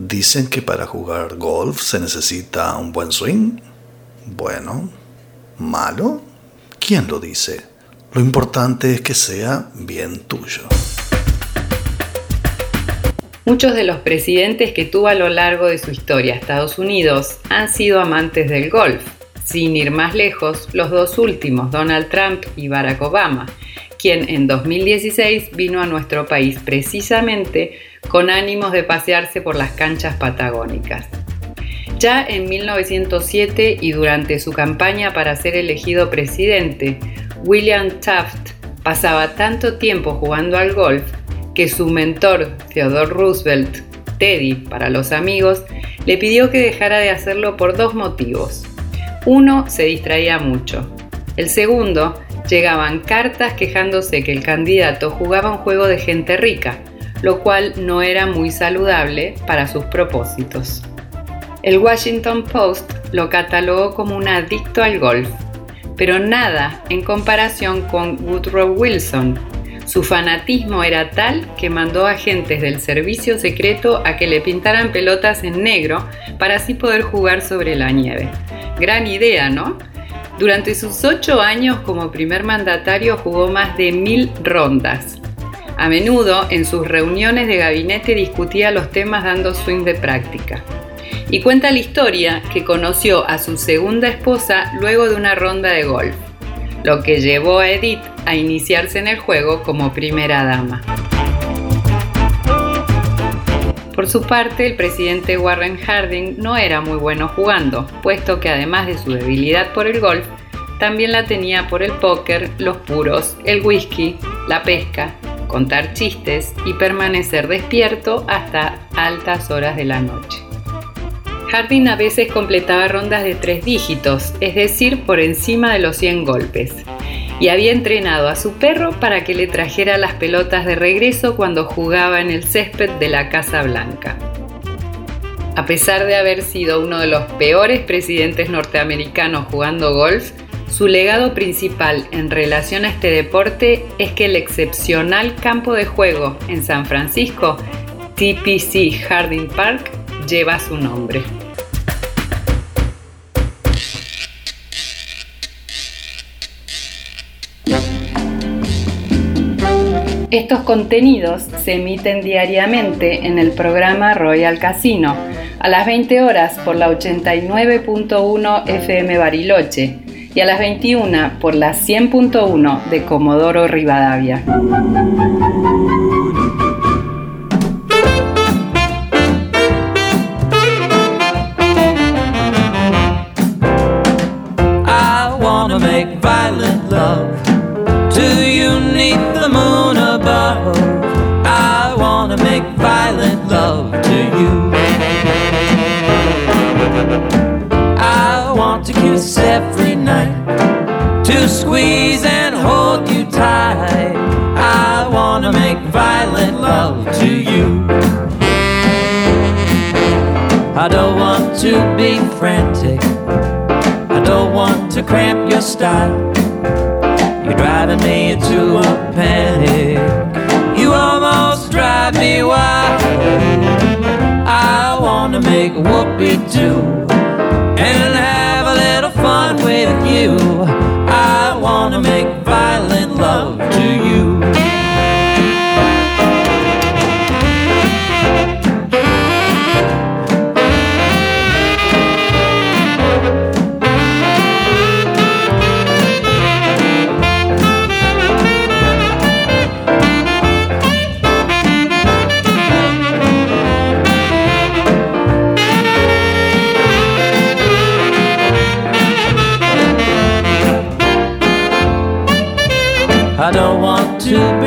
Dicen que para jugar golf se necesita un buen swing. Bueno, malo. ¿Quién lo dice? Lo importante es que sea bien tuyo. Muchos de los presidentes que tuvo a lo largo de su historia Estados Unidos han sido amantes del golf. Sin ir más lejos, los dos últimos, Donald Trump y Barack Obama, quien en 2016 vino a nuestro país precisamente con ánimos de pasearse por las canchas patagónicas. Ya en 1907 y durante su campaña para ser elegido presidente, William Taft pasaba tanto tiempo jugando al golf que su mentor, Theodore Roosevelt, Teddy para los amigos, le pidió que dejara de hacerlo por dos motivos. Uno, se distraía mucho. El segundo, llegaban cartas quejándose que el candidato jugaba un juego de gente rica, lo cual no era muy saludable para sus propósitos. El Washington Post lo catalogó como un adicto al golf, pero nada en comparación con Woodrow Wilson. Su fanatismo era tal que mandó agentes del servicio secreto a que le pintaran pelotas en negro para así poder jugar sobre la nieve. Gran idea, ¿no? Durante sus ocho años como primer mandatario jugó más de mil rondas. A menudo en sus reuniones de gabinete discutía los temas dando swing de práctica. Y cuenta la historia que conoció a su segunda esposa luego de una ronda de golf, lo que llevó a Edith a iniciarse en el juego como primera dama. Por su parte, el presidente Warren Harding no era muy bueno jugando, puesto que además de su debilidad por el golf, también la tenía por el póker, los puros, el whisky, la pesca, contar chistes y permanecer despierto hasta altas horas de la noche. Harding a veces completaba rondas de tres dígitos, es decir, por encima de los 100 golpes, y había entrenado a su perro para que le trajera las pelotas de regreso cuando jugaba en el césped de la Casa Blanca. A pesar de haber sido uno de los peores presidentes norteamericanos jugando golf, su legado principal en relación a este deporte es que el excepcional campo de juego en San Francisco, TPC Harding Park, lleva su nombre. Estos contenidos se emiten diariamente en el programa Royal Casino a las 20 horas por la 89.1 FM Bariloche y a las 21 por la 100.1 de Comodoro Rivadavia. Every night to squeeze and hold you tight. I wanna make violent love to you. I don't want to be frantic. I don't want to cramp your style. You're driving me into a panic. You almost drive me wild. I wanna make whoopee do and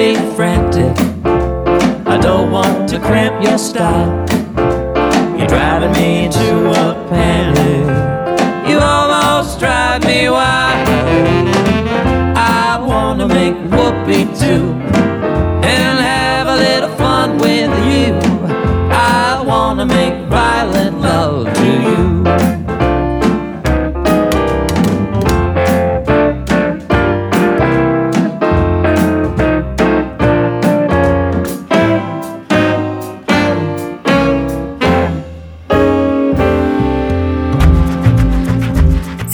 be frantic. I don't want to cramp your style. You're driving me to a panic. You almost drive me wild. I wanna make whoopee too and have a little fun with you. I wanna make